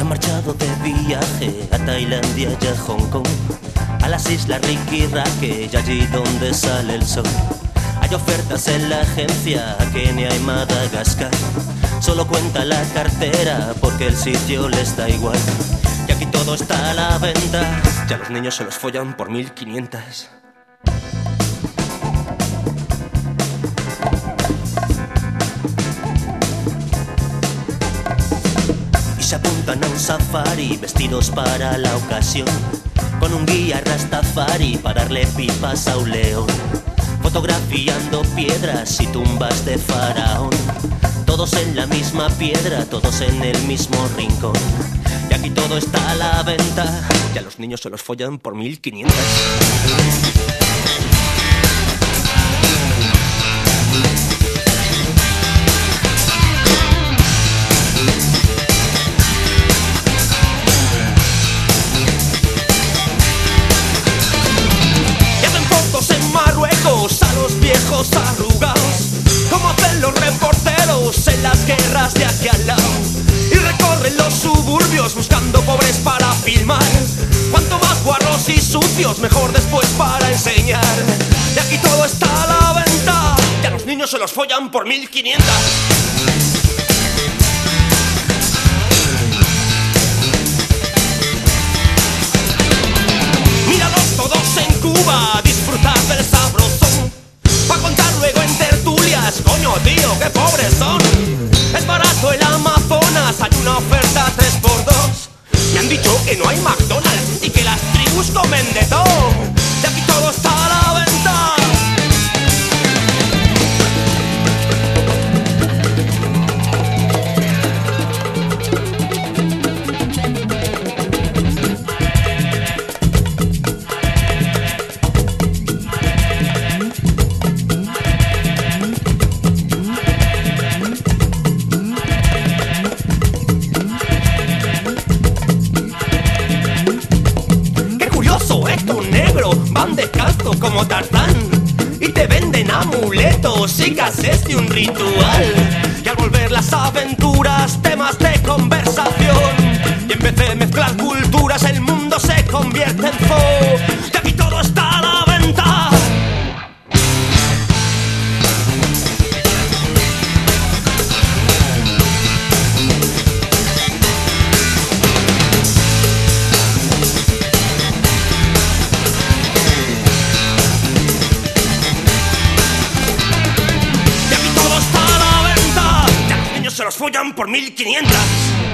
Se marchado de viaje a Tailandia y a Hong Kong, a las islas Ricky Raque y allí donde sale el sol. Hay ofertas en la agencia a Kenia y Madagascar. Solo cuenta la cartera porque el sitio les da igual. Y aquí todo está a la venta. Ya los niños se los follan por 1500. Se apuntan a un safari vestidos para la ocasión. Con un guía rastafari para darle pipas a un león. Fotografiando piedras y tumbas de faraón. Todos en la misma piedra, todos en el mismo rincón. Y aquí todo está a la venta. Ya los niños se los follan por 1500. Buscando pobres para filmar. Cuanto más guarros y sucios, mejor después para enseñar. Y aquí todo está a la venta, ya los niños se los follan por 1500. Míralos todos en Cuba, tribus comen de aquí todo está a la venta. Estos negros van descalzos como Tarzán y te venden amuletos y gases de un ritual. Y al volver las aventuras, temas de conversación. Y en vez de mezclar culturas, el mundo se convierte en zoo. Se los follan por 1500.